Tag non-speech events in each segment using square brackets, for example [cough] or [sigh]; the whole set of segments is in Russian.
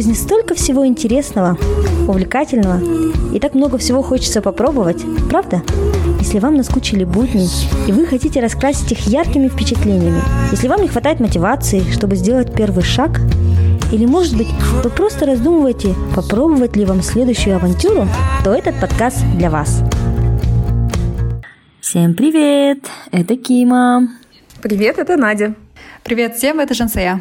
жизни столько всего интересного, увлекательного, и так много всего хочется попробовать, правда? Если вам наскучили будни, и вы хотите раскрасить их яркими впечатлениями, если вам не хватает мотивации, чтобы сделать первый шаг, или, может быть, вы просто раздумываете, попробовать ли вам следующую авантюру, то этот подкаст для вас. Всем привет! Это Кима. Привет, это Надя. Привет всем, это Жансея.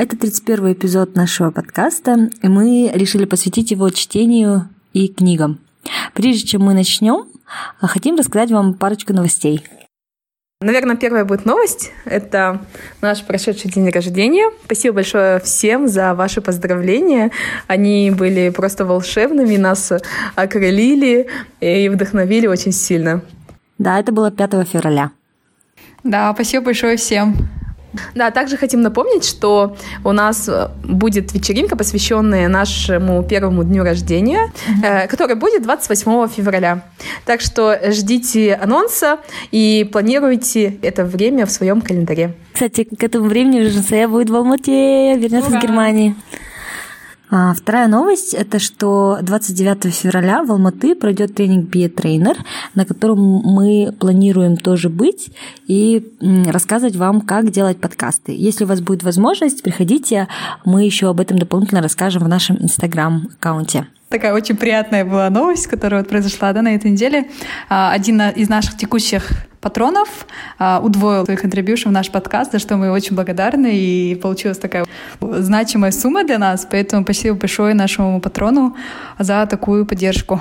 Это 31 эпизод нашего подкаста, и мы решили посвятить его чтению и книгам. Прежде чем мы начнем, хотим рассказать вам парочку новостей. Наверное, первая будет новость. Это наш прошедший день рождения. Спасибо большое всем за ваши поздравления. Они были просто волшебными, нас окрылили и вдохновили очень сильно. Да, это было 5 февраля. Да, спасибо большое всем. Да, также хотим напомнить, что у нас э, будет вечеринка, посвященная нашему первому дню рождения, mm-hmm. которая будет 28 февраля. Так что ждите анонса и планируйте это время в своем календаре. Кстати, к этому времени уже будет в Алмате, вернется Ура! в Германии. А, вторая новость – это что 29 февраля в Алматы пройдет тренинг Be Trainer, на котором мы планируем тоже быть и рассказывать вам, как делать подкасты. Если у вас будет возможность, приходите, мы еще об этом дополнительно расскажем в нашем инстаграм-аккаунте. Такая очень приятная была новость, которая вот произошла да, на этой неделе. А, один из наших текущих патронов а, удвоил свой контрибьюшн в наш подкаст, за что мы очень благодарны, и получилась такая значимая сумма для нас, поэтому спасибо большое нашему патрону за такую поддержку.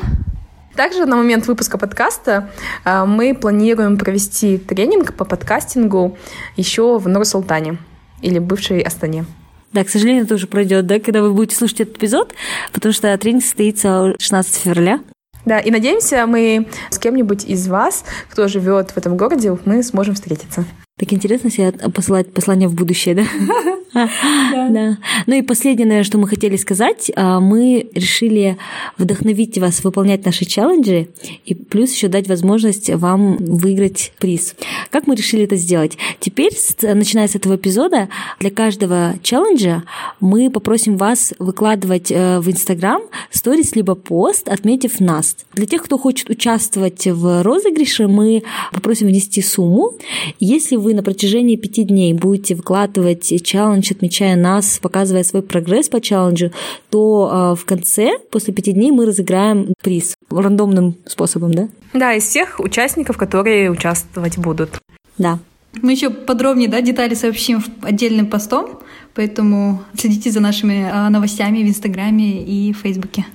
Также на момент выпуска подкаста а, мы планируем провести тренинг по подкастингу еще в Нур-Султане или бывшей Астане. Да, к сожалению, это уже пройдет, да, когда вы будете слушать этот эпизод, потому что тренинг состоится 16 февраля. Да, и надеемся, мы с кем-нибудь из вас, кто живет в этом городе, мы сможем встретиться. Так интересно себе посылать послание в будущее, да? [laughs] [laughs] Да. Ну и последнее, наверное, что мы хотели сказать, а, мы решили вдохновить вас выполнять наши челленджи и плюс еще дать возможность вам выиграть приз. Как мы решили это сделать? Теперь, начиная с этого эпизода, для каждого челленджа мы попросим вас выкладывать э, в Инстаграм сторис либо пост, отметив нас. Для тех, кто хочет участвовать в розыгрыше, мы попросим внести сумму. Если вы на протяжении пяти дней будете выкладывать челлендж, отмечая нас, показывая свой прогресс по челленджу, то а, в конце, после пяти дней, мы разыграем приз рандомным способом, да? Да, из всех участников, которые участвовать будут. Да. Мы еще подробнее да, детали сообщим отдельным постом, поэтому следите за нашими а, новостями в Инстаграме и Фейсбуке.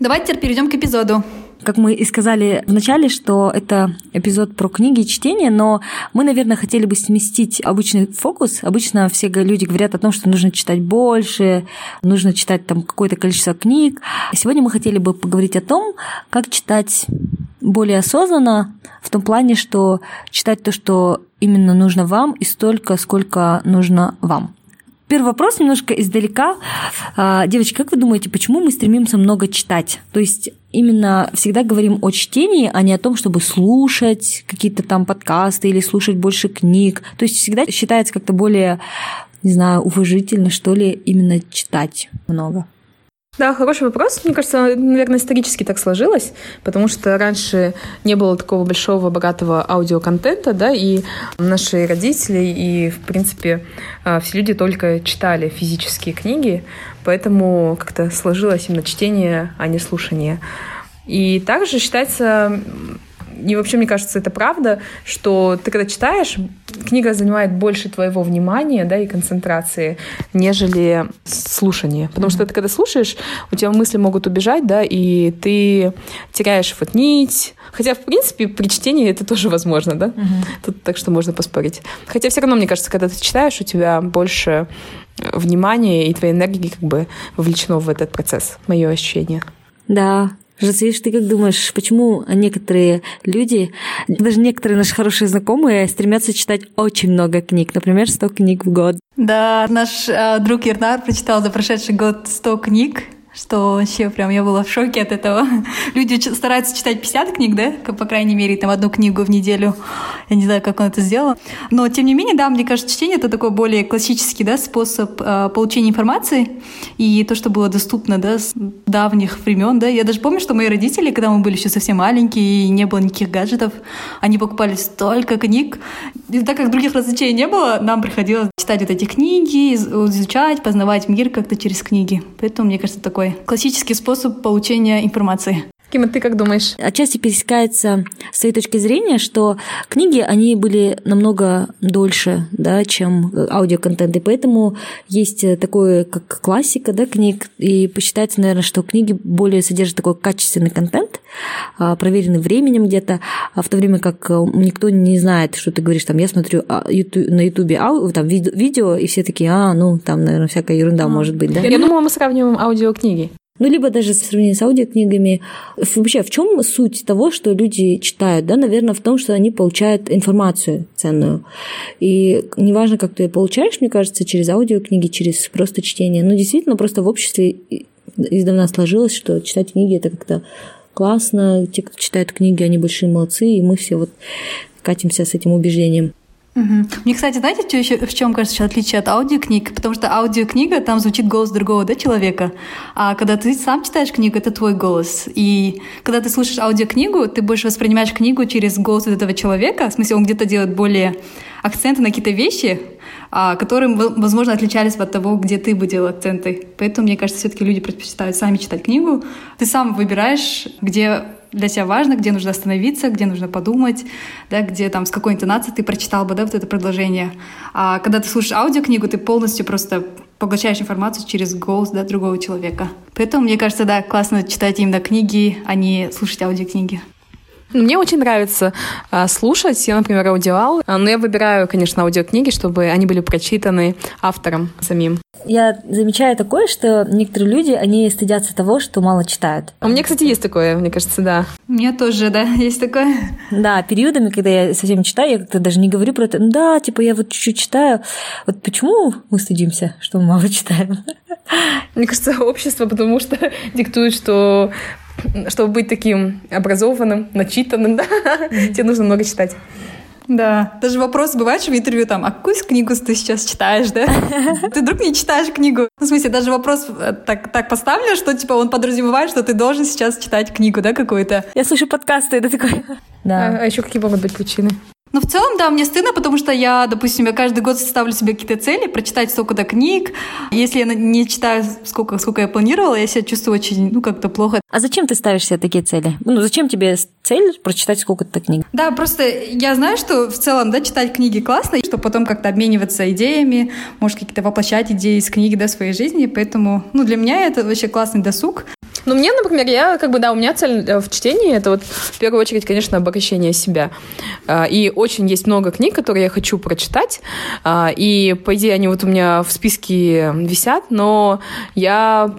Давайте теперь перейдем к эпизоду. Как мы и сказали в начале, что это эпизод про книги и чтение, но мы, наверное, хотели бы сместить обычный фокус. Обычно все люди говорят о том, что нужно читать больше, нужно читать там какое-то количество книг. Сегодня мы хотели бы поговорить о том, как читать более осознанно, в том плане, что читать то, что именно нужно вам, и столько, сколько нужно вам. Первый вопрос немножко издалека. А, девочки, как вы думаете, почему мы стремимся много читать? То есть именно всегда говорим о чтении, а не о том, чтобы слушать какие-то там подкасты или слушать больше книг. То есть всегда считается как-то более, не знаю, уважительно, что ли, именно читать много. Да, хороший вопрос. Мне кажется, наверное, исторически так сложилось, потому что раньше не было такого большого, богатого аудиоконтента, да, и наши родители и, в принципе, а, все люди только читали физические книги, поэтому как-то сложилось именно чтение, а не слушание. И также считается и вообще, мне кажется, это правда, что ты когда читаешь, книга занимает больше твоего внимания, да, и концентрации, нежели слушание. Потому mm-hmm. что ты когда слушаешь, у тебя мысли могут убежать, да, и ты теряешь вот нить. Хотя, в принципе, при чтении это тоже возможно, да. Mm-hmm. Тут так что можно поспорить. Хотя все равно, мне кажется, когда ты читаешь, у тебя больше внимания и твоей энергии как бы вовлечено в этот процесс. Мое ощущение. Да, Жасвиш, ты как думаешь, почему некоторые люди, даже некоторые наши хорошие знакомые, стремятся читать очень много книг, например, 100 книг в год? Да, наш э, друг Ернар прочитал за прошедший год 100 книг, что вообще прям я была в шоке от этого. [laughs] Люди стараются читать 50 книг, да, по крайней мере, там одну книгу в неделю. Я не знаю, как он это сделал. Но, тем не менее, да, мне кажется, чтение — это такой более классический да, способ э, получения информации. И то, что было доступно да, с давних времен. Да. Я даже помню, что мои родители, когда мы были еще совсем маленькие и не было никаких гаджетов, они покупали столько книг. И так как других развлечений не было, нам приходилось читать вот эти книги, изучать, познавать мир как-то через книги. Поэтому, мне кажется, такой классический способ получения информации. Кима, ты как думаешь? Отчасти пересекается с твоей точки зрения, что книги, они были намного дольше, да, чем аудиоконтент, и поэтому есть такое, как классика, да, книг, и посчитается, наверное, что книги более содержат такой качественный контент, а, проверенный временем где-то, а в то время как никто не знает, что ты говоришь, там, я смотрю а, на ютубе там, видео, и все такие, а, ну, там, наверное, всякая ерунда а. может быть, да? Я думала, мы сравниваем аудиокниги. Ну, либо даже в сравнении с аудиокнигами. Вообще, в чем суть того, что люди читают? Да, наверное, в том, что они получают информацию ценную. И неважно, как ты ее получаешь, мне кажется, через аудиокниги, через просто чтение. Но действительно, просто в обществе издавна сложилось, что читать книги это как-то классно. Те, кто читают книги, они большие молодцы, и мы все вот катимся с этим убеждением. Угу. Мне, кстати, знаете, что еще, в чем, кажется, отличие от аудиокниг? Потому что аудиокнига, там звучит голос другого да, человека, а когда ты сам читаешь книгу, это твой голос. И когда ты слушаешь аудиокнигу, ты больше воспринимаешь книгу через голос этого человека, в смысле, он где-то делает более акценты на какие-то вещи, а, которые, возможно, отличались от того, где ты бы делал акценты. Поэтому, мне кажется, все-таки люди предпочитают сами читать книгу. Ты сам выбираешь, где для себя важно, где нужно остановиться, где нужно подумать, да, где там с какой интонацией ты прочитал бы да, вот это предложение. А когда ты слушаешь аудиокнигу, ты полностью просто поглощаешь информацию через голос да, другого человека. Поэтому, мне кажется, да, классно читать именно книги, а не слушать аудиокниги. Мне очень нравится а, слушать. Я, например, аудиал, а, но я выбираю, конечно, аудиокниги, чтобы они были прочитаны автором самим. Я замечаю такое, что некоторые люди, они стыдятся того, что мало читают. А у меня, кстати, есть такое, мне кажется, да. У меня тоже, да, [laughs] есть такое. Да, периодами, когда я совсем читаю, я как-то даже не говорю про это. Ну да, типа я вот чуть-чуть читаю. Вот почему мы стыдимся, что мы мало читаем? [laughs] Мне кажется, общество, потому что [laughs] диктует, что чтобы быть таким образованным, начитанным, [laughs] да, тебе нужно много читать. Да. Даже вопрос бывает в интервью там, а какую книгу ты сейчас читаешь, да? Ты вдруг не читаешь книгу. Ну, в смысле, даже вопрос э, так, так поставлен, что типа он подразумевает, что ты должен сейчас читать книгу, да, какую-то. Я слушаю подкасты, это такой. Да. А, а еще какие могут быть причины? Ну, в целом, да, мне стыдно, потому что я, допустим, я каждый год ставлю себе какие-то цели, прочитать столько-то книг. Если я не читаю сколько, сколько я планировала, я себя чувствую очень, ну, как-то плохо. А зачем ты ставишь себе такие цели? Ну, зачем тебе цель прочитать сколько-то книг? Да, просто я знаю, что в целом, да, читать книги классно, чтобы потом как-то обмениваться идеями, может, какие-то воплощать идеи из книги, да, своей жизни, поэтому, ну, для меня это вообще классный досуг. Ну, мне, например, я, как бы, да, у меня цель э, в чтении, это вот, в первую очередь, конечно, обогащение себя. А, и очень есть много книг, которые я хочу прочитать, а, и, по идее, они вот у меня в списке висят, но я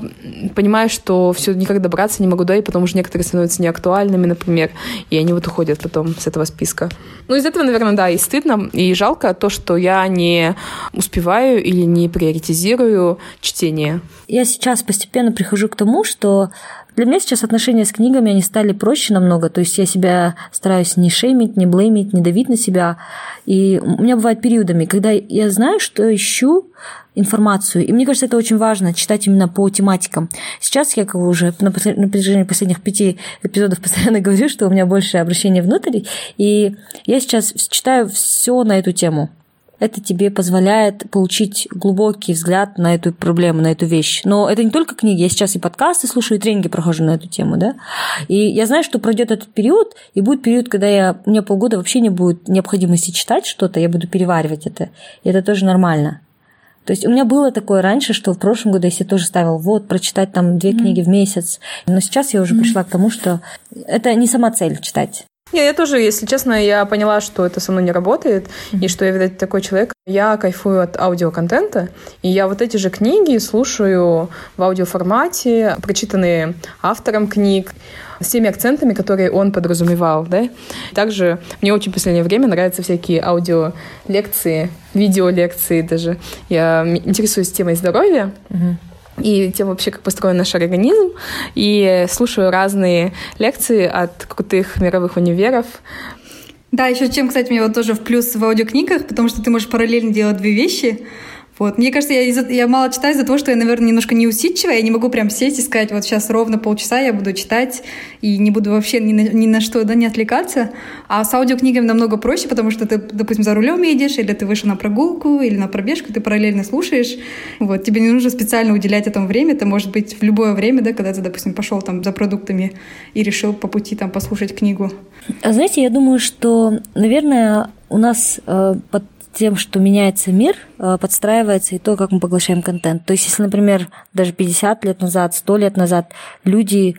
понимаю, что все никак добраться не могу, да, и потому что некоторые становятся неактуальными, например, и они вот уходят потом с этого списка. Ну, из этого, наверное, да, и стыдно, и жалко то, что я не успеваю или не приоритизирую чтение. Я сейчас постепенно прихожу к тому, что для меня сейчас отношения с книгами, они стали проще намного. То есть я себя стараюсь не шеймить, не блеймить, не давить на себя. И у меня бывают периодами, когда я знаю, что ищу информацию. И мне кажется, это очень важно, читать именно по тематикам. Сейчас я как уже на протяжении последних пяти эпизодов [laughs] постоянно говорю, что у меня больше обращения внутрь. И я сейчас читаю все на эту тему это тебе позволяет получить глубокий взгляд на эту проблему, на эту вещь. Но это не только книги, я сейчас и подкасты слушаю, и тренинги прохожу на эту тему, да. И я знаю, что пройдет этот период, и будет период, когда я, у меня полгода вообще не будет необходимости читать что-то, я буду переваривать это. И это тоже нормально. То есть у меня было такое раньше, что в прошлом году я себе тоже ставил, вот, прочитать там две книги mm. в месяц. Но сейчас я уже mm. пришла к тому, что это не сама цель читать. Не, я тоже, если честно, я поняла, что это со мной не работает, mm-hmm. и что я, видать, такой человек. Я кайфую от аудиоконтента, и я вот эти же книги слушаю в аудиоформате, прочитанные автором книг, с теми акцентами, которые он подразумевал, да. Также мне очень в последнее время нравятся всякие аудиолекции, видеолекции даже. Я интересуюсь темой здоровья, mm-hmm и тем вообще, как построен наш организм, и слушаю разные лекции от крутых мировых универов, да, еще чем, кстати, мне вот тоже в плюс в аудиокнигах, потому что ты можешь параллельно делать две вещи. Вот. Мне кажется, я, я мало читаю из-за того, что я, наверное, немножко неусидчивая. Я не могу прям сесть и сказать, вот сейчас ровно полчаса я буду читать и не буду вообще ни на, ни на что да, не отвлекаться. А с аудиокнигами намного проще, потому что ты, допустим, за рулем едешь, или ты вышел на прогулку, или на пробежку, ты параллельно слушаешь. Вот. Тебе не нужно специально уделять этому время. Это может быть в любое время, да, когда ты, допустим, пошел там за продуктами и решил по пути там послушать книгу. А знаете, я думаю, что, наверное, у нас э, под тем, что меняется мир, э, подстраивается и то, как мы поглощаем контент. То есть, если, например, даже 50 лет назад, 100 лет назад люди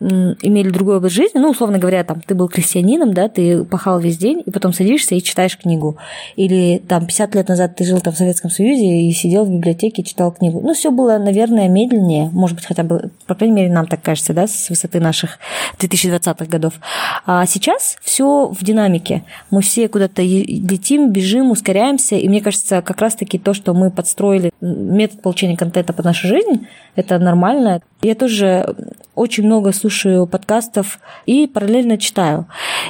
имели другой образ жизни, ну, условно говоря, там, ты был крестьянином, да, ты пахал весь день, и потом садишься и читаешь книгу. Или там 50 лет назад ты жил там в Советском Союзе и сидел в библиотеке и читал книгу. Ну, все было, наверное, медленнее, может быть, хотя бы, по крайней мере, нам так кажется, да, с высоты наших 2020-х годов. А сейчас все в динамике. Мы все куда-то летим, бежим, ускоряемся, и мне кажется, как раз-таки то, что мы подстроили метод получения контента под нашу жизнь, это нормально. Я тоже очень много слушаю подкастов и параллельно читаю.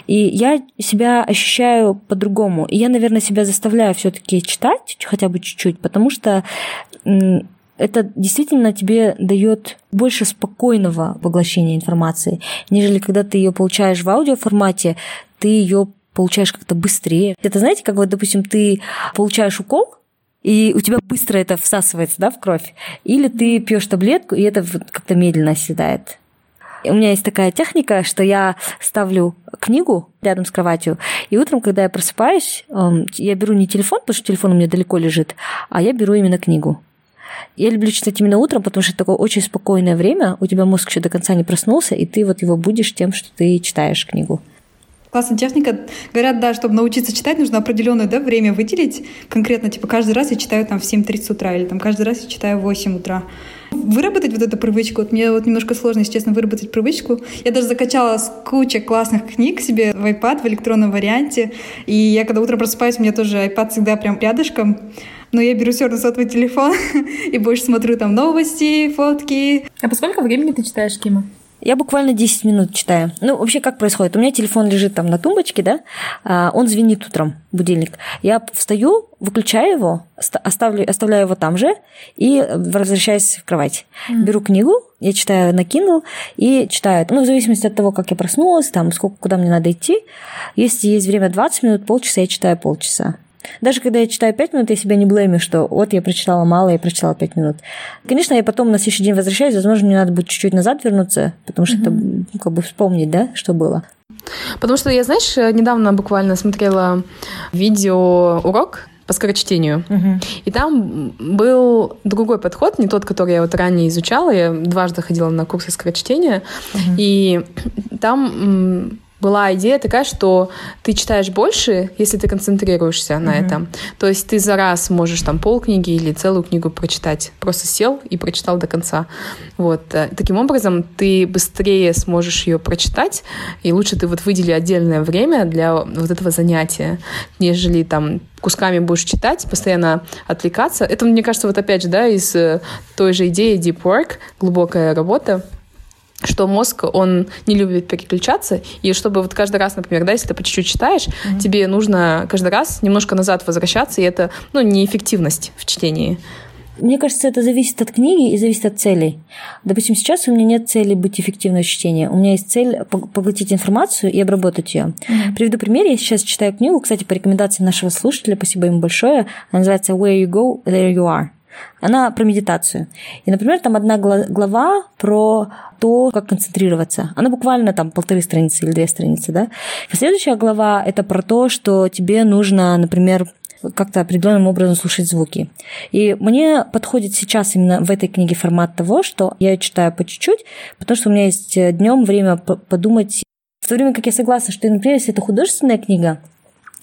И я себя ощущаю по-другому. И я, наверное, себя заставляю все-таки читать хотя бы чуть-чуть, потому что это действительно тебе дает больше спокойного поглощения информации, нежели когда ты ее получаешь в аудиоформате, ты ее получаешь как-то быстрее. Это знаете, как вот, допустим, ты получаешь укол, и у тебя быстро это всасывается да, в кровь. Или ты пьешь таблетку, и это как-то медленно оседает. У меня есть такая техника, что я ставлю книгу рядом с кроватью, и утром, когда я просыпаюсь, эм, я беру не телефон, потому что телефон у меня далеко лежит, а я беру именно книгу. Я люблю читать именно утром, потому что это такое очень спокойное время, у тебя мозг еще до конца не проснулся, и ты вот его будешь тем, что ты читаешь книгу. Классная техника. Говорят, да, чтобы научиться читать, нужно определенное да, время выделить. Конкретно, типа, каждый раз я читаю там в 7.30 утра или там каждый раз я читаю в 8 утра. Выработать вот эту привычку, вот мне вот немножко сложно, если честно, выработать привычку. Я даже закачала кучу классных книг себе в iPad в электронном варианте. И я когда утром просыпаюсь, у меня тоже iPad всегда прям рядышком. Но я беру все равно сотовый телефон [laughs] и больше смотрю там новости, фотки. А по сколько времени ты читаешь, Кима? Я буквально 10 минут читаю. Ну, вообще, как происходит? У меня телефон лежит там на тумбочке, да, а, он звенит утром, будильник. Я встаю, выключаю его, оставлю, оставляю его там же и возвращаюсь в кровать. Mm. Беру книгу, я читаю на Kindle и читаю. Ну, в зависимости от того, как я проснулась, там, сколько, куда мне надо идти. Если есть время 20 минут, полчаса, я читаю полчаса. Даже когда я читаю 5 минут, я себя не блеймю, что вот я прочитала мало, я прочитала 5 минут. Конечно, я потом на следующий день возвращаюсь, возможно, мне надо будет чуть-чуть назад вернуться, потому что mm-hmm. это как бы вспомнить, да, что было. Потому что я, знаешь, недавно буквально смотрела видео урок по скорочтению. Uh-huh. И там был другой подход, не тот, который я вот ранее изучала. Я дважды ходила на курсы скорочтения. Uh-huh. И там была идея такая, что ты читаешь больше, если ты концентрируешься mm-hmm. на этом. То есть ты за раз можешь там полкниги или целую книгу прочитать. Просто сел и прочитал до конца. Вот. Э, таким образом, ты быстрее сможешь ее прочитать, и лучше ты вот выдели отдельное время для вот этого занятия, нежели там кусками будешь читать, постоянно отвлекаться. Это, мне кажется, вот опять же, да, из э, той же идеи Deep Work, глубокая работа, что мозг, он не любит переключаться, и чтобы вот каждый раз, например, да, если ты по чуть-чуть читаешь, mm-hmm. тебе нужно каждый раз немножко назад возвращаться, и это, ну, неэффективность в чтении. Мне кажется, это зависит от книги и зависит от целей. Допустим, сейчас у меня нет цели быть эффективной в чтении. У меня есть цель поглотить информацию и обработать ее. Mm-hmm. Приведу пример. Я сейчас читаю книгу, кстати, по рекомендации нашего слушателя, спасибо ему большое. Она называется «Where you go, there you are». Она про медитацию. И, например, там одна глава про то, как концентрироваться. Она буквально там полторы страницы или две страницы, да. Следующая глава – это про то, что тебе нужно, например, как-то определенным образом слушать звуки. И мне подходит сейчас именно в этой книге формат того, что я ее читаю по чуть-чуть, потому что у меня есть э, днем время подумать. В то время как я согласна, что, например, если это художественная книга,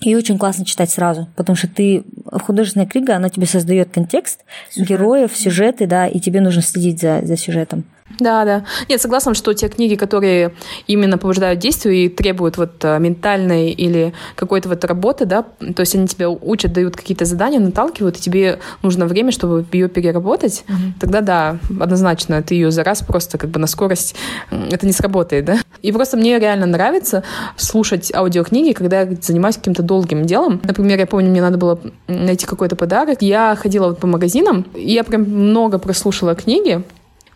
и очень классно читать сразу, потому что ты художественная книга, она тебе создает контекст, Сюжет. героев, сюжеты, да, и тебе нужно следить за, за сюжетом. Да, да. Нет, согласна, что те книги, которые именно побуждают действию и требуют вот э, ментальной или какой-то вот работы, да, то есть они тебя учат, дают какие-то задания, наталкивают, и тебе нужно время, чтобы ее переработать, mm-hmm. тогда да, однозначно, ты ее за раз просто как бы на скорость, это не сработает, да. И просто мне реально нравится слушать аудиокниги, когда я занимаюсь каким-то долгим делом. Например, я помню, мне надо было найти какой-то подарок. Я ходила вот по магазинам, и я прям много прослушала книги,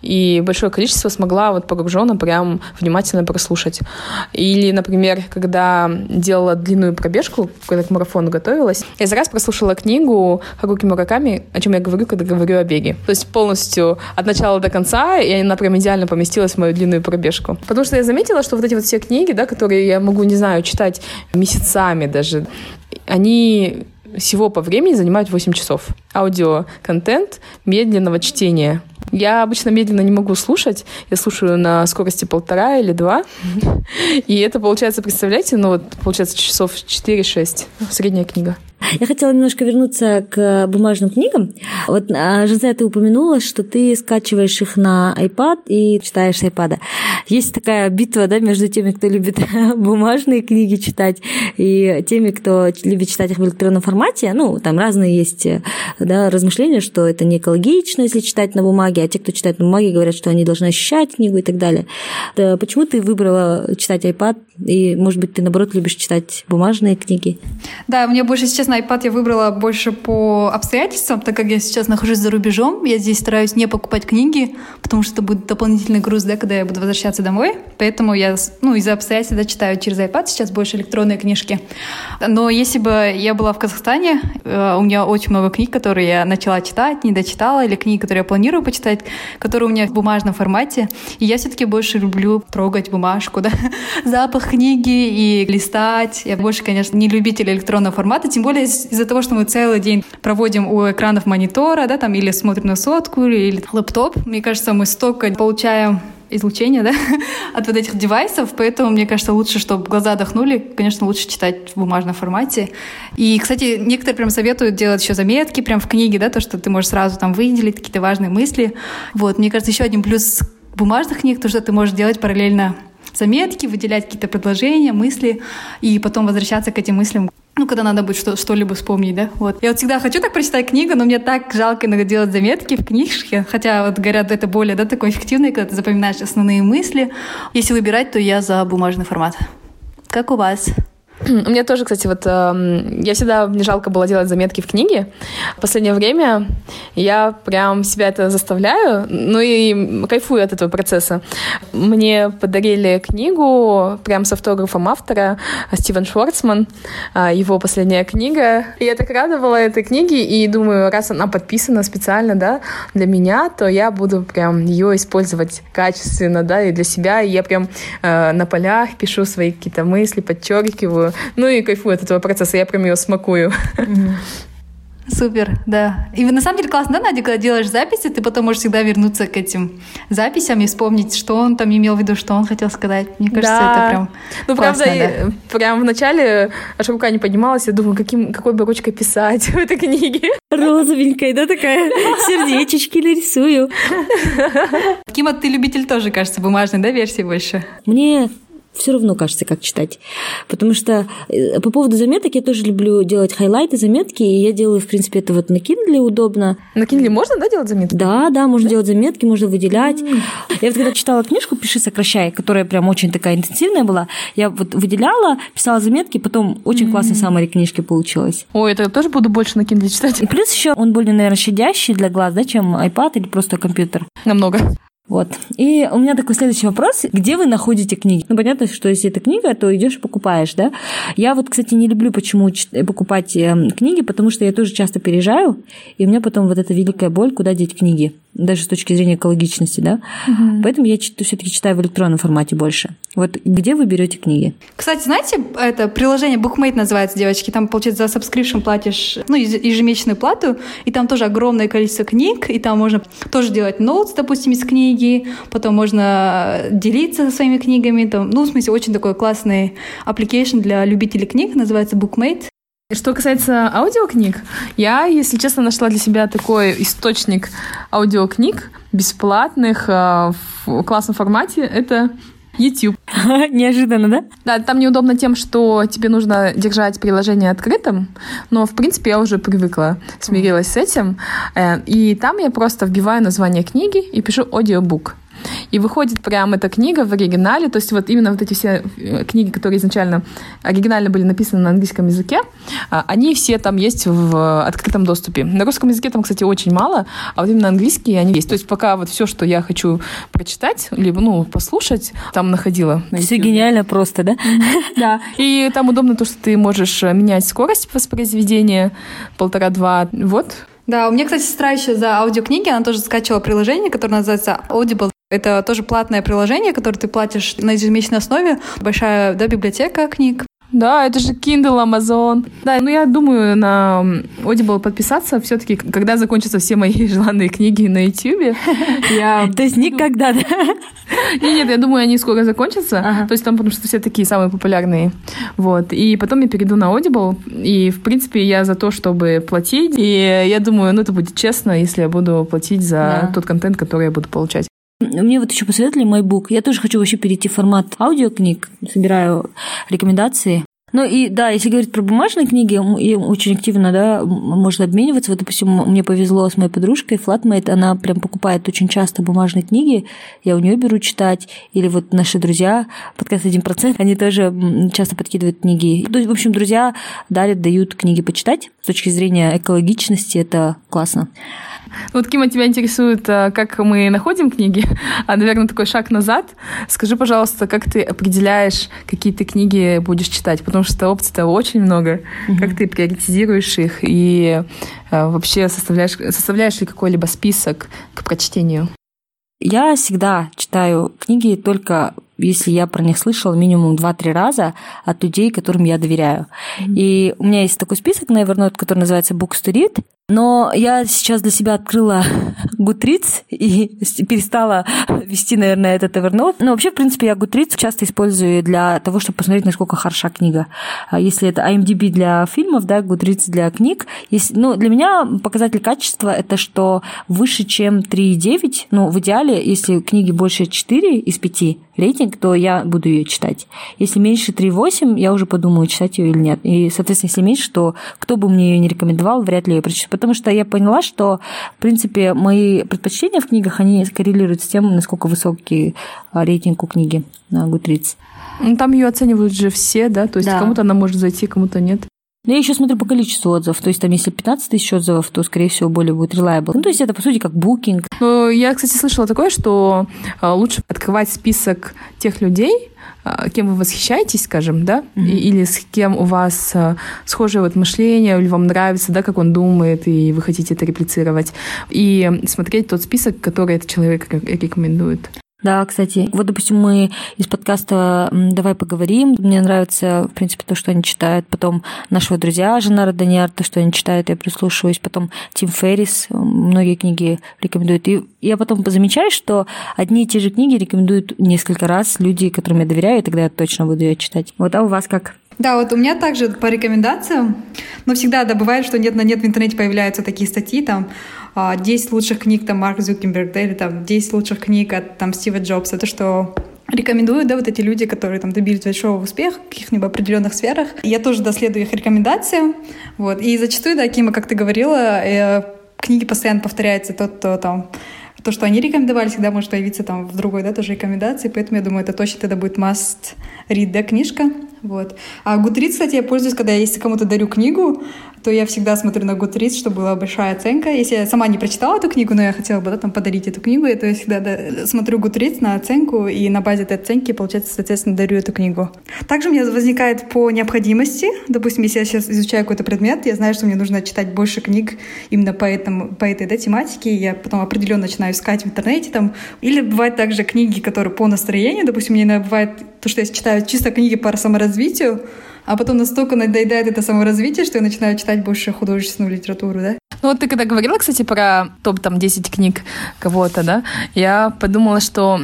и большое количество смогла вот погруженно прям внимательно прослушать. Или, например, когда делала длинную пробежку, когда к марафону готовилась, я за раз прослушала книгу Харуки Мураками, о чем я говорю, когда говорю о беге. То есть полностью от начала до конца, и она прям идеально поместилась в мою длинную пробежку. Потому что я заметила, что вот эти вот все книги, да, которые я могу, не знаю, читать месяцами даже, они всего по времени занимают 8 часов. Аудиоконтент медленного чтения — я обычно медленно не могу слушать. Я слушаю на скорости полтора или два. И это получается, представляете, ну вот получается часов 4-6. Средняя книга. Я хотела немножко вернуться к бумажным книгам. Вот, а, Жозе, ты упомянула, что ты скачиваешь их на iPad и читаешь с iPad. Есть такая битва да, между теми, кто любит [laughs] бумажные книги читать, и теми, кто любит читать их в электронном формате. Ну, там разные есть да, размышления, что это не экологично, если читать на бумаге, а те, кто читает на бумаге, говорят, что они должны ощущать книгу и так далее. Да, почему ты выбрала читать iPad, и, может быть, ты, наоборот, любишь читать бумажные книги? Да, мне больше сейчас на iPad я выбрала больше по обстоятельствам, так как я сейчас нахожусь за рубежом. Я здесь стараюсь не покупать книги, потому что это будет дополнительный груз, да, когда я буду возвращаться домой. Поэтому я, ну, из-за обстоятельств да, читаю через iPad сейчас больше электронные книжки. Но если бы я была в Казахстане, э, у меня очень много книг, которые я начала читать, не дочитала, или книги, которые я планирую почитать, которые у меня в бумажном формате. И я все-таки больше люблю трогать бумажку, [laughs] да, запах книги и листать. Я больше, конечно, не любитель электронного формата, тем более из-за того, что мы целый день проводим у экранов монитора, да, там, или смотрим на сотку, или лэптоп, мне кажется, мы столько получаем излучения, да, [laughs] от вот этих девайсов, поэтому, мне кажется, лучше, чтобы глаза отдохнули, конечно, лучше читать в бумажном формате. И, кстати, некоторые прям советуют делать еще заметки прям в книге, да, то, что ты можешь сразу там выделить какие-то важные мысли. Вот, мне кажется, еще один плюс бумажных книг, то, что ты можешь делать параллельно заметки, выделять какие-то предложения, мысли, и потом возвращаться к этим мыслям ну, когда надо будет что- что-либо вспомнить, да, вот. Я вот всегда хочу так прочитать книгу, но мне так жалко иногда делать заметки в книжке, хотя вот говорят, это более, да, такой эффективный, когда ты запоминаешь основные мысли. Если выбирать, то я за бумажный формат. Как у вас? У меня тоже, кстати, вот э, я всегда мне жалко было делать заметки в книге. В последнее время я прям себя это заставляю, ну и кайфую от этого процесса. Мне подарили книгу прям с автографом автора Стивен Шварцман, э, его последняя книга. И я так рада была этой книге, и думаю, раз она подписана специально, да, для меня, то я буду прям ее использовать качественно, да, и для себя. И я прям э, на полях пишу свои какие-то мысли, подчеркиваю, ну и кайфую от этого процесса, я прям ее смакую. Супер, да. И на самом деле классно, да, Надя, когда делаешь записи, ты потом можешь всегда вернуться к этим записям и вспомнить, что он там имел в виду, что он хотел сказать. Мне кажется, да. это прям Ну, классно, правда, да. прям в начале аж рука не поднималась, я думаю, каким, какой бы ручкой писать в этой книге. Розовенькой, да, такая, сердечечки нарисую. Кима, ты любитель тоже, кажется, бумажной, да, версии больше? Мне все равно кажется, как читать. Потому что э, по поводу заметок я тоже люблю делать хайлайты, заметки, и я делаю, в принципе, это вот на Kindle удобно. На Kindle можно, да, делать заметки? Да, да, можно да? делать заметки, можно выделять. Mm. Я вот когда читала книжку «Пиши, сокращай», которая прям очень такая интенсивная была, я вот выделяла, писала заметки, потом очень mm. классная саммари книжки получилась. Ой, это я тоже буду больше на Kindle читать. И плюс еще он более, наверное, щадящий для глаз, да, чем iPad или просто компьютер. Намного. Вот. И у меня такой следующий вопрос. Где вы находите книги? Ну, понятно, что если это книга, то идешь и покупаешь, да? Я вот, кстати, не люблю почему покупать эм, книги, потому что я тоже часто переезжаю, и у меня потом вот эта великая боль, куда деть книги даже с точки зрения экологичности, да. Угу. Поэтому я все-таки читаю в электронном формате больше. Вот где вы берете книги? Кстати, знаете, это приложение Bookmate называется, девочки. Там, получается, за subscription платишь, ну, ежемесячную плату, и там тоже огромное количество книг, и там можно тоже делать ноутс, допустим, из книги, потом можно делиться своими книгами. Там, ну, в смысле, очень такой классный application для любителей книг, называется Bookmate. Что касается аудиокниг, я, если честно, нашла для себя такой источник аудиокниг бесплатных э, в классном формате. Это YouTube. [laughs] Неожиданно, да? Да, там неудобно тем, что тебе нужно держать приложение открытым, но, в принципе, я уже привыкла, смирилась с этим. Э, и там я просто вбиваю название книги и пишу аудиобук. И выходит прям эта книга в оригинале, то есть вот именно вот эти все э, книги, которые изначально оригинально были написаны на английском языке, а, они все там есть в открытом доступе. На русском языке там, кстати, очень мало, а вот именно английские они есть. То есть пока вот все, что я хочу прочитать, либо, ну, послушать, там находила. Все гениально просто, да? Да. И там удобно то, что ты можешь э, менять скорость воспроизведения полтора-два. Вот. Да, у меня, кстати, сестра еще за аудиокниги, она тоже скачивала приложение, которое называется Audible. Это тоже платное приложение, которое ты платишь на ежемесячной основе. Большая да, библиотека книг. Да, это же Kindle, Amazon. Да, ну я думаю на Audible подписаться все-таки, когда закончатся все мои [laughs] желанные книги на YouTube. [laughs] Я... То есть никогда, да? Нет, я думаю, они скоро закончатся. То есть там, потому что все такие самые популярные. Вот. И потом я перейду на Audible. И, в принципе, я за то, чтобы платить. И я думаю, ну это будет честно, если я буду платить за тот контент, который я буду получать. Мне вот еще посоветовали MyBook. Я тоже хочу вообще перейти в формат аудиокниг. Собираю рекомендации. Ну и да, если говорить про бумажные книги, и очень активно, да, можно обмениваться. Вот, допустим, мне повезло с моей подружкой Flatmate, она прям покупает очень часто бумажные книги, я у нее беру читать, или вот наши друзья, подкаст 1%, они тоже часто подкидывают книги. В общем, друзья дарят, дают книги почитать. С точки зрения экологичности это классно. Вот, Кима, тебя интересует, э, как мы находим книги, а, наверное, такой шаг назад. Скажи, пожалуйста, как ты определяешь, какие ты книги будешь читать? Потому что опций-то очень много. Mm-hmm. Как ты приоритизируешь их и э, вообще составляешь, составляешь ли какой-либо список к прочтению? Я всегда читаю книги только если я про них слышала минимум 2-3 раза от людей, которым я доверяю. Mm-hmm. И у меня есть такой список на Evernote, который называется Books to Read. Но я сейчас для себя открыла [laughs] Goodreads и перестала [laughs] вести, наверное, этот Evernote. Но вообще, в принципе, я Goodreads часто использую для того, чтобы посмотреть, насколько хороша книга. А если это IMDb для фильмов, да, Goodreads для книг. Если, ну, для меня показатель качества – это что выше, чем 3,9. Ну, в идеале, если книги больше 4 из 5 рейтинг, то я буду ее читать. Если меньше 3,8, я уже подумаю, читать ее или нет. И, соответственно, если меньше, то кто бы мне ее не рекомендовал, вряд ли ее прочитаю потому что я поняла, что, в принципе, мои предпочтения в книгах, они коррелируют с тем, насколько высокий а, рейтинг у книги на Goodreads. Ну, там ее оценивают же все, да? То есть да. кому-то она может зайти, кому-то нет. Но я еще смотрю по количеству отзывов. То есть там, если 15 тысяч отзывов, то, скорее всего, более будет reliable. Ну, то есть это, по сути, как букинг. Ну, я, кстати, слышала такое, что а, лучше открывать список тех людей, а, кем вы восхищаетесь, скажем, да, mm-hmm. или с кем у вас а, схожее вот мышление, или вам нравится, да, как он думает, и вы хотите это реплицировать, и смотреть тот список, который этот человек рекомендует. Да, кстати, вот, допустим, мы из подкаста «Давай поговорим». Мне нравится, в принципе, то, что они читают. Потом нашего друзья Жанара Даниар, то, что они читают, я прислушиваюсь. Потом Тим Феррис, многие книги рекомендуют. И я потом замечаю, что одни и те же книги рекомендуют несколько раз люди, которым я доверяю, и тогда я точно буду ее читать. Вот, а у вас как? Да, вот у меня также по рекомендациям, но всегда да, бывает, что нет на нет в интернете появляются такие статьи, там 10 а, лучших книг там Марк Зукенберг, да, или там 10 лучших книг от там Стива Джобса, то, что рекомендуют, да, вот эти люди, которые там добились большого успеха в каких-нибудь определенных сферах. Я тоже доследую их рекомендациям, вот. И зачастую, да, Кима, как ты говорила, э, книги постоянно повторяются, тот, кто там то, что они рекомендовали, всегда может появиться там в другой, да, тоже рекомендации, поэтому я думаю, это точно тогда будет must read, да, книжка. Вот. А Goodreads, кстати, я пользуюсь, когда я если кому-то дарю книгу, то я всегда смотрю на Goodreads, чтобы была большая оценка. Если я сама не прочитала эту книгу, но я хотела бы да, там подарить эту книгу, то я всегда да, смотрю Goodreads на оценку, и на базе этой оценки, получается, соответственно, дарю эту книгу. Также у меня возникает по необходимости, допустим, если я сейчас изучаю какой-то предмет, я знаю, что мне нужно читать больше книг именно по, этому, по этой да, тематике, я потом определенно начинаю искать в интернете там. Или бывают также книги, которые по настроению, допустим, мне бывает то, что я читаю чисто книги по саморазвитию, а потом настолько надоедает это саморазвитие, что я начинаю читать больше художественную литературу, да? Ну вот ты когда говорила, кстати, про топ-там 10 книг кого-то, да, я подумала, что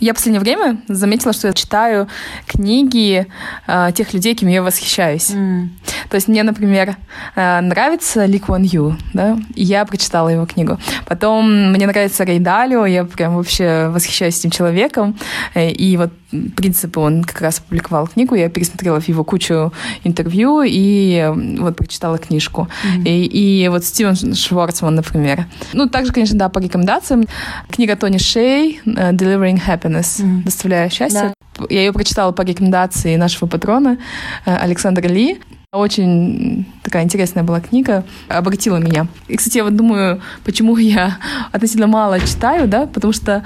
я в последнее время заметила, что я читаю книги э, тех людей, кем я восхищаюсь. Mm. То есть мне, например, э, нравится Ли Куан Ю, да, и я прочитала его книгу. Потом мне нравится Рей Далио, я прям вообще восхищаюсь этим человеком. Э, и вот принципы он как раз опубликовал книгу, я пересмотрела его кучу интервью и вот прочитала книжку. Mm-hmm. И, и вот Стивен Шварцман, например. Ну, также, конечно, да, по рекомендациям. Книга Тони Шей «Delivering Happiness», mm-hmm. «Доставляя счастье». Да. Я ее прочитала по рекомендации нашего патрона э, Александра Ли. Очень такая интересная была книга, обратила меня. И, кстати, я вот думаю, почему [laughs] я относительно мало читаю, да, потому что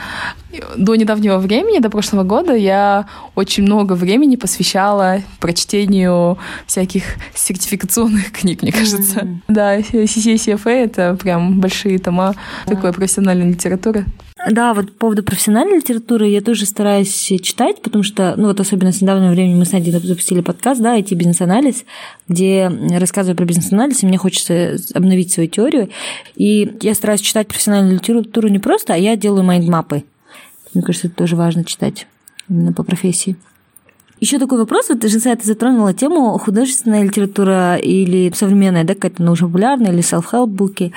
до недавнего времени, до прошлого года, я очень много времени посвящала прочтению всяких сертификационных [laughs] книг, мне кажется. Mm-hmm. Да, CCCFA — это прям большие тома yeah. такой профессиональной литературы. Да, вот по поводу профессиональной литературы я тоже стараюсь читать, потому что, ну вот особенно с недавнего времени мы с Надей запустили подкаст, да, IT-бизнес-анализ, где рассказываю про бизнес-анализ, и мне хочется обновить свою теорию. И я стараюсь читать профессиональную литературу не просто, а я делаю майндмапы. Мне кажется, это тоже важно читать именно по профессии. Еще такой вопрос, вот Жиса, ты затронула тему художественная литература или современная, да, какая-то ну, уже популярная, или self-help буки.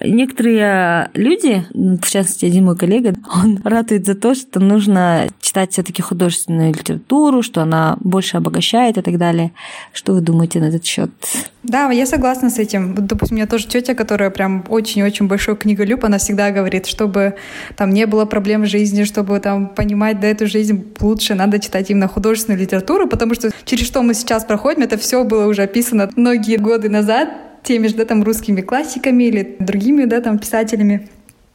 Некоторые люди, в частности, один мой коллега, он ратует за то, что нужно читать все таки художественную литературу, что она больше обогащает и так далее. Что вы думаете на этот счет? Да, я согласна с этим. Допустим, у меня тоже тетя, которая прям очень-очень большой книголюб, она всегда говорит, чтобы там не было проблем в жизни, чтобы там понимать да, эту жизнь лучше, надо читать именно художественную литературу, потому что через что мы сейчас проходим, это все было уже описано многие годы назад теми же, да, там, русскими классиками или другими, да, там, писателями.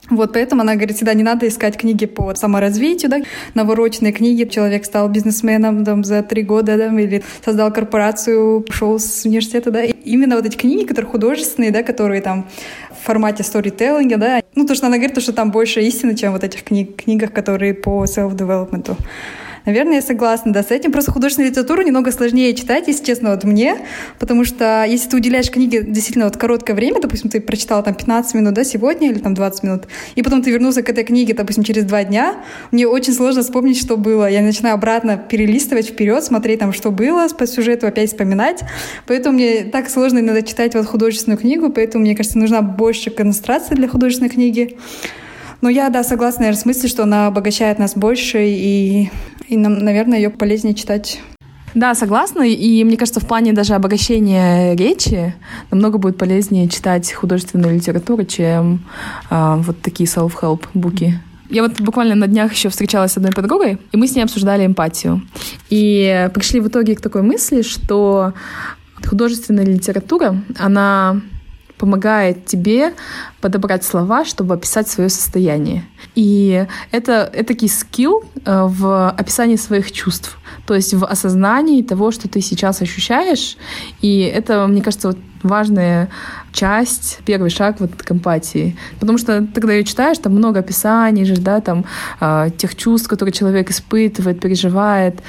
Вот поэтому она говорит, всегда не надо искать книги по саморазвитию, да, навороченные книги. Человек стал бизнесменом там, за три года, да, или создал корпорацию, пошел с университета, да. И именно вот эти книги, которые художественные, да, которые там в формате сторителлинга, да. Ну, то, что она говорит, то, что там больше истины, чем вот этих книг, книгах, которые по self-development. Наверное, я согласна, да, с этим. Просто художественную литературу немного сложнее читать, если честно, вот мне, потому что если ты уделяешь книге действительно вот короткое время, допустим, ты прочитала там 15 минут, да, сегодня или там 20 минут, и потом ты вернулся к этой книге, допустим, через два дня, мне очень сложно вспомнить, что было. Я начинаю обратно перелистывать вперед, смотреть там, что было по сюжету, опять вспоминать. Поэтому мне так сложно иногда читать вот художественную книгу, поэтому, мне кажется, нужна больше концентрации для художественной книги. Но я, да, согласна, наверное, в смысле, что она обогащает нас больше, и, и нам, наверное, ее полезнее читать. Да, согласна. И мне кажется, в плане даже обогащения речи намного будет полезнее читать художественную литературу, чем э, вот такие self-help буки. Я вот буквально на днях еще встречалась с одной подругой, и мы с ней обсуждали эмпатию. И пришли в итоге к такой мысли, что художественная литература, она помогает тебе подобрать слова, чтобы описать свое состояние. И это, это такой скилл э, в описании своих чувств, то есть в осознании того, что ты сейчас ощущаешь. И это, мне кажется, вот важная часть, первый шаг вот к эмпатии. Потому что ты, когда ее читаешь, там много описаний же, да, там э, тех чувств, которые человек испытывает, переживает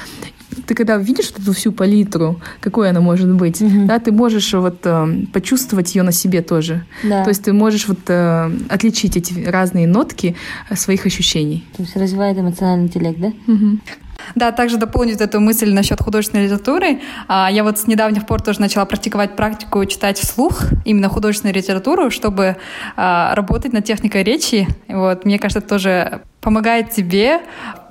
ты когда видишь эту всю палитру, какой она может быть, mm-hmm. да, ты можешь вот э, почувствовать ее на себе тоже. Да. То есть ты можешь вот э, отличить эти разные нотки своих ощущений. То есть развивает эмоциональный интеллект, да? Mm-hmm. Да, также дополнить эту мысль насчет художественной литературы. А, я вот с недавних пор тоже начала практиковать практику читать вслух именно художественную литературу, чтобы а, работать над техникой речи. Вот, мне кажется, это тоже помогает тебе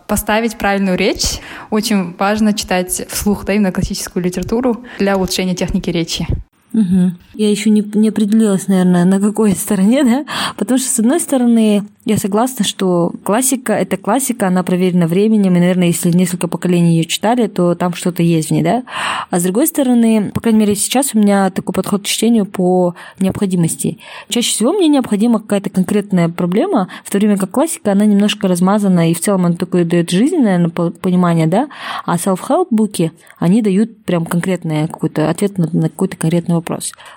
поставить правильную речь. Очень важно читать вслух, да, именно классическую литературу для улучшения техники речи. Угу. Я еще не, не определилась, наверное, на какой стороне, [laughs] да? Потому что, с одной стороны, я согласна, что классика — это классика, она проверена временем, и, наверное, если несколько поколений ее читали, то там что-то есть в ней, да? А с другой стороны, по крайней мере, сейчас у меня такой подход к чтению по необходимости. Чаще всего мне необходима какая-то конкретная проблема, в то время как классика, она немножко размазана, и в целом она такое дает жизненное понимание, да? А self-help буки, они дают прям конкретный какой-то ответ на, на какой-то конкретный вопрос.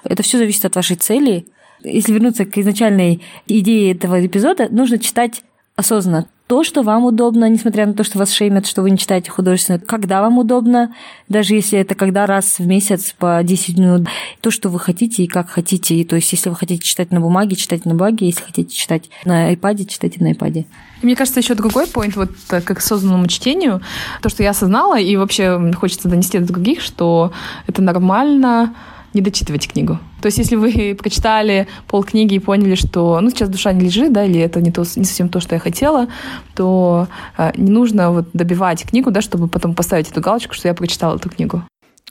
Это все зависит от вашей цели, если вернуться к изначальной идее этого эпизода, нужно читать осознанно то, что вам удобно, несмотря на то, что вас шеймят, что вы не читаете художественно, когда вам удобно, даже если это когда раз в месяц по 10 минут, то, что вы хотите и как хотите. И, то есть, если вы хотите читать на бумаге, читайте на бумаге, если хотите читать на iPad, читайте на iPad. Мне кажется, еще другой поинт, вот э, как к осознанному чтению, то, что я осознала, и вообще хочется донести до других, что это нормально не дочитывайте книгу. То есть, если вы [laughs] прочитали полкниги и поняли, что ну, сейчас душа не лежит, да, или это не, то, не совсем то, что я хотела, то э, не нужно вот добивать книгу, да, чтобы потом поставить эту галочку, что я прочитала эту книгу.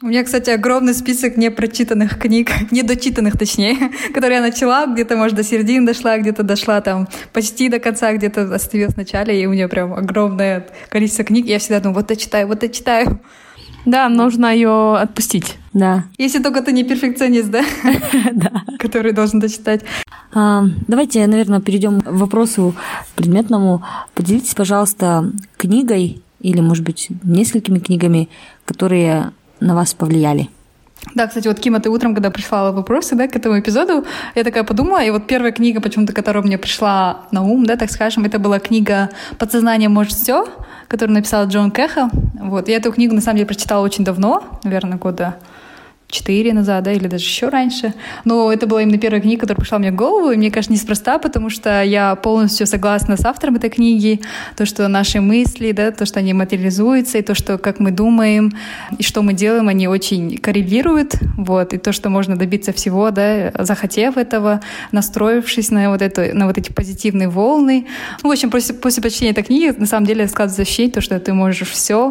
У меня, кстати, огромный список непрочитанных книг, [laughs] недочитанных точнее, [laughs] которые я начала, где-то, может, до середины дошла, где-то дошла там почти до конца, где-то остановилась в начале, и у меня прям огромное количество книг. Я всегда думаю, вот я читаю, вот я читаю. Да, нужно ее отпустить. Да. Если только ты не перфекционист, да? [laughs] Да. Который должен дочитать. А, давайте, наверное, перейдем к вопросу предметному. Поделитесь, пожалуйста, книгой или, может быть, несколькими книгами, которые на вас повлияли? Да, кстати, вот, Кима, ты утром, когда прислала вопросы да, к этому эпизоду, я такая подумала, и вот первая книга, почему-то, которая мне пришла на ум, да, так скажем, это была книга «Подсознание может все», которую написал Джон Кэха. Вот, я эту книгу, на самом деле, прочитала очень давно, наверное, года четыре назад, да, или даже еще раньше. Но это была именно первая книга, которая пришла мне в голову, и мне кажется, неспроста, потому что я полностью согласна с автором этой книги, то, что наши мысли, да, то, что они материализуются, и то, что как мы думаем, и что мы делаем, они очень коррелируют, вот, и то, что можно добиться всего, да, захотев этого, настроившись на вот, эту, на вот эти позитивные волны. Ну, в общем, после, после прочтения этой книги, на самом деле, складывается ощущение, то, что ты можешь все,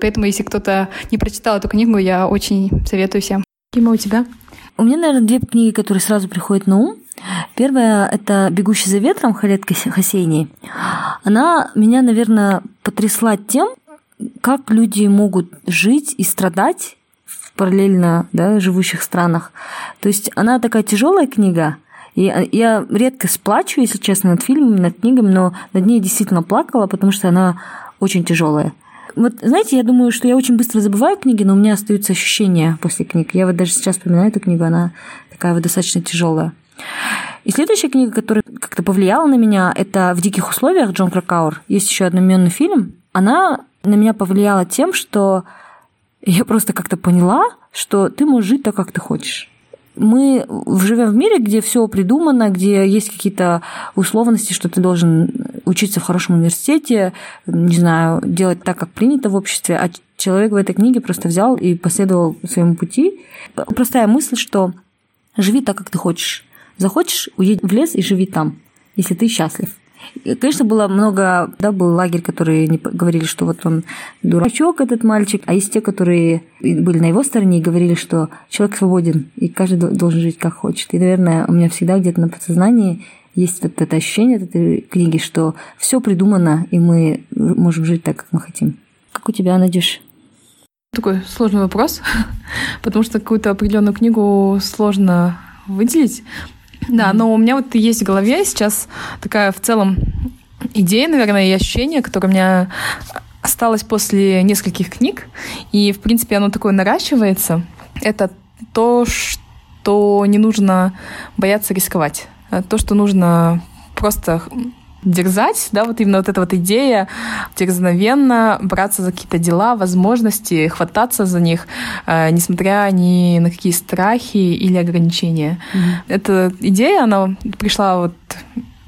поэтому, если кто-то не прочитал эту книгу, я очень советую Кима, у тебя? У меня, наверное, две книги, которые сразу приходят на ум. Первая – это «Бегущий за ветром» Халет Хасейни. Она меня, наверное, потрясла тем, как люди могут жить и страдать в параллельно да, живущих странах. То есть она такая тяжелая книга, и я редко сплачу, если честно, над фильмом, над книгами, но над ней действительно плакала, потому что она очень тяжелая. Вот, знаете, я думаю, что я очень быстро забываю книги, но у меня остаются ощущения после книг. Я вот даже сейчас вспоминаю эту книгу, она такая вот достаточно тяжелая. И следующая книга, которая как-то повлияла на меня, это «В диких условиях» Джон Кракауэр. Есть еще одноименный фильм. Она на меня повлияла тем, что я просто как-то поняла, что ты можешь жить так, как ты хочешь мы живем в мире, где все придумано, где есть какие-то условности, что ты должен учиться в хорошем университете, не знаю, делать так, как принято в обществе, а человек в этой книге просто взял и последовал своему пути. Простая мысль, что живи так, как ты хочешь. Захочешь, уедь в лес и живи там, если ты счастлив. Конечно, было много, да, был лагерь, которые говорили, что вот он дурачок, этот мальчик, а есть те, которые были на его стороне и говорили, что человек свободен, и каждый должен жить как хочет. И, наверное, у меня всегда где-то на подсознании есть вот это ощущение от этой книги, что все придумано, и мы можем жить так, как мы хотим. Как у тебя, Надюш? Такой сложный вопрос, [laughs] потому что какую-то определенную книгу сложно выделить. Да, но у меня вот есть в голове сейчас такая в целом идея, наверное, и ощущение, которое у меня осталось после нескольких книг, и, в принципе, оно такое наращивается. Это то, что не нужно бояться рисковать. То, что нужно просто дерзать, да, вот именно вот эта вот идея дерзновенно браться за какие-то дела, возможности, хвататься за них, э, несмотря ни на какие страхи или ограничения. Mm-hmm. Эта идея, она пришла вот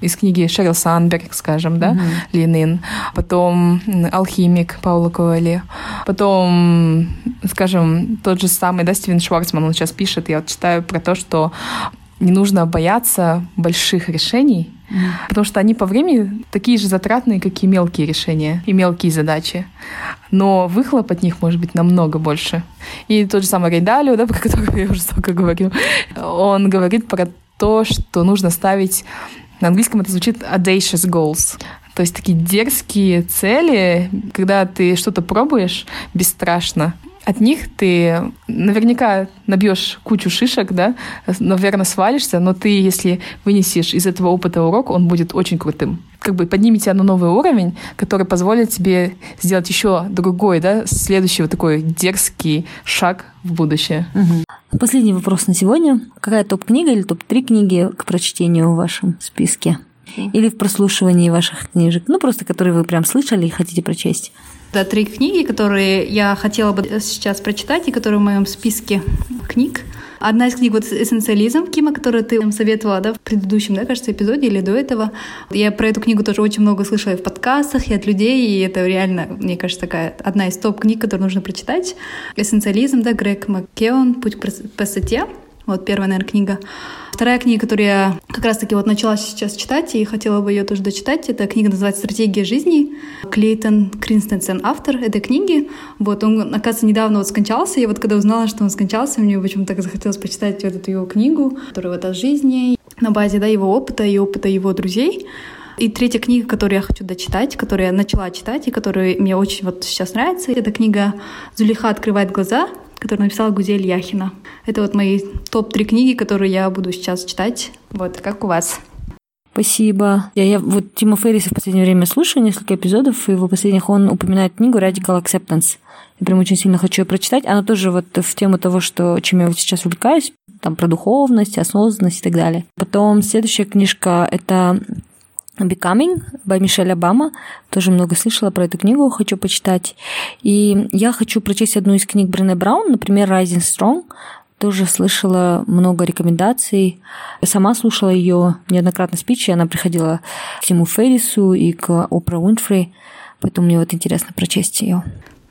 из книги Шерил Санберг, скажем, да, mm-hmm. Линин, потом «Алхимик» Паула Коэли, потом, скажем, тот же самый, да, Стивен Шварцман, он сейчас пишет, я вот читаю про то, что не нужно бояться больших решений, mm. потому что они по времени такие же затратные, как и мелкие решения и мелкие задачи. Но выхлоп от них может быть намного больше. И тот же самый Рейдалио, да, [laughs] про которого я уже столько говорю, он говорит про то, что нужно ставить на английском это звучит audacious goals. То есть такие дерзкие цели, когда ты что-то пробуешь бесстрашно, от них ты наверняка набьешь кучу шишек, да, наверное, свалишься, но ты, если вынесешь из этого опыта урок, он будет очень крутым. Как бы поднимет тебя на новый уровень, который позволит тебе сделать еще другой, да, следующий вот такой дерзкий шаг в будущее. Угу. Последний вопрос на сегодня. Какая топ-книга или топ-3 книги к прочтению в вашем списке? Или в прослушивании ваших книжек? Ну, просто которые вы прям слышали и хотите прочесть. Да, три книги, которые я хотела бы сейчас прочитать и которые в моем списке книг. Одна из книг вот «Эссенциализм» Кима, которую ты советовала, да, в предыдущем, да, кажется, эпизоде или до этого. Я про эту книгу тоже очень много слышала и в подкастах, и от людей, и это реально, мне кажется, такая одна из топ-книг, которую нужно прочитать. «Эссенциализм», да, Грег Маккеон «Путь к простоте». Вот первая, наверное, книга. Вторая книга, которую я как раз-таки вот начала сейчас читать и хотела бы ее тоже дочитать, это книга называется «Стратегия жизни». Клейтон Кринстенсен автор этой книги. Вот он, оказывается, недавно вот скончался, и вот когда узнала, что он скончался, мне почему-то так захотелось почитать вот эту его книгу, которая вот о жизни, на базе да, его опыта и опыта его друзей. И третья книга, которую я хочу дочитать, которую я начала читать и которая мне очень вот сейчас нравится, это книга «Зулиха открывает глаза», которую написала Гузель Яхина. Это вот мои топ-3 книги, которые я буду сейчас читать. Вот, как у вас? Спасибо. Я, я вот Тима Ферриса в последнее время слушаю несколько эпизодов, и его последних он упоминает книгу Radical Acceptance. Я прям очень сильно хочу ее прочитать. Она тоже вот в тему того, что, чем я вот сейчас увлекаюсь, там про духовность, осознанность и так далее. Потом следующая книжка — это Becoming by Мишель Обама. Тоже много слышала про эту книгу, хочу почитать. И я хочу прочесть одну из книг Брене Браун, например, Rising Strong. Тоже слышала много рекомендаций. Я сама слушала ее неоднократно спичи. Она приходила к Тиму Феррису и к Опра Уинфри. Поэтому мне вот интересно прочесть ее.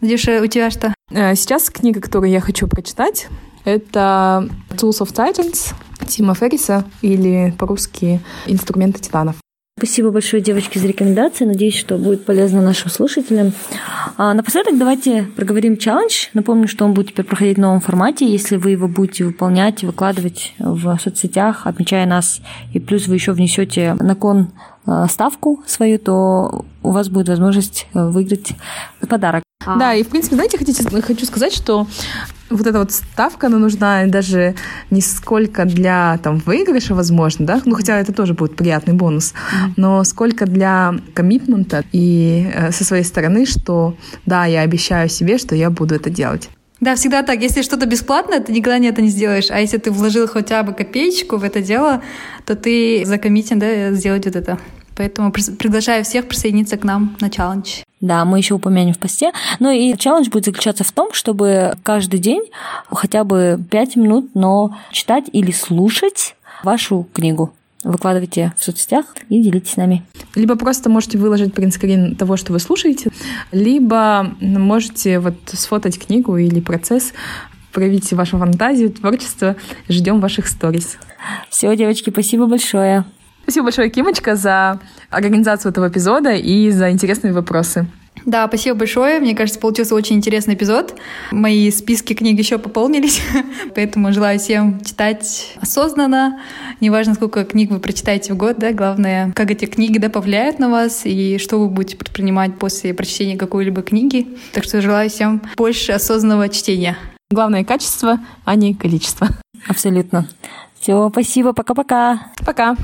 Надюша, у тебя что? Э, сейчас книга, которую я хочу прочитать, это Tools of Titans Тима Ферриса или по-русски «Инструменты титанов». Спасибо большое, девочки, за рекомендации. Надеюсь, что будет полезно нашим слушателям. А напоследок давайте проговорим челлендж. Напомню, что он будет теперь проходить в новом формате. Если вы его будете выполнять, выкладывать в соцсетях, отмечая нас, и плюс вы еще внесете на кон а, ставку свою, то у вас будет возможность выиграть подарок. Да, и в принципе, знаете, хотите, хочу сказать, что вот эта вот ставка, она нужна даже не сколько для там выигрыша, возможно, да, ну хотя это тоже будет приятный бонус, но сколько для коммитмента и э, со своей стороны, что да, я обещаю себе, что я буду это делать. Да, всегда так. Если что-то бесплатно, ты никогда не это не сделаешь. А если ты вложил хотя бы копеечку в это дело, то ты закоммитен, да, сделать вот это. Поэтому приглашаю всех присоединиться к нам на челлендж. Да, мы еще упомянем в посте. Ну и челлендж будет заключаться в том, чтобы каждый день хотя бы 5 минут, но читать или слушать вашу книгу. Выкладывайте в соцсетях и делитесь с нами. Либо просто можете выложить принтскрин того, что вы слушаете, либо можете вот сфотать книгу или процесс, проявить вашу фантазию, творчество. Ждем ваших сторис. Все, девочки, спасибо большое. Спасибо большое, Кимочка, за организацию этого эпизода и за интересные вопросы. Да, спасибо большое. Мне кажется, получился очень интересный эпизод. Мои списки книг еще пополнились, [laughs] поэтому желаю всем читать осознанно. Неважно, сколько книг вы прочитаете в год, да, главное, как эти книги да, повлияют на вас и что вы будете предпринимать после прочтения какой-либо книги. Так что желаю всем больше осознанного чтения. Главное качество, а не количество. Абсолютно. Все, спасибо, пока-пока. Пока. Пока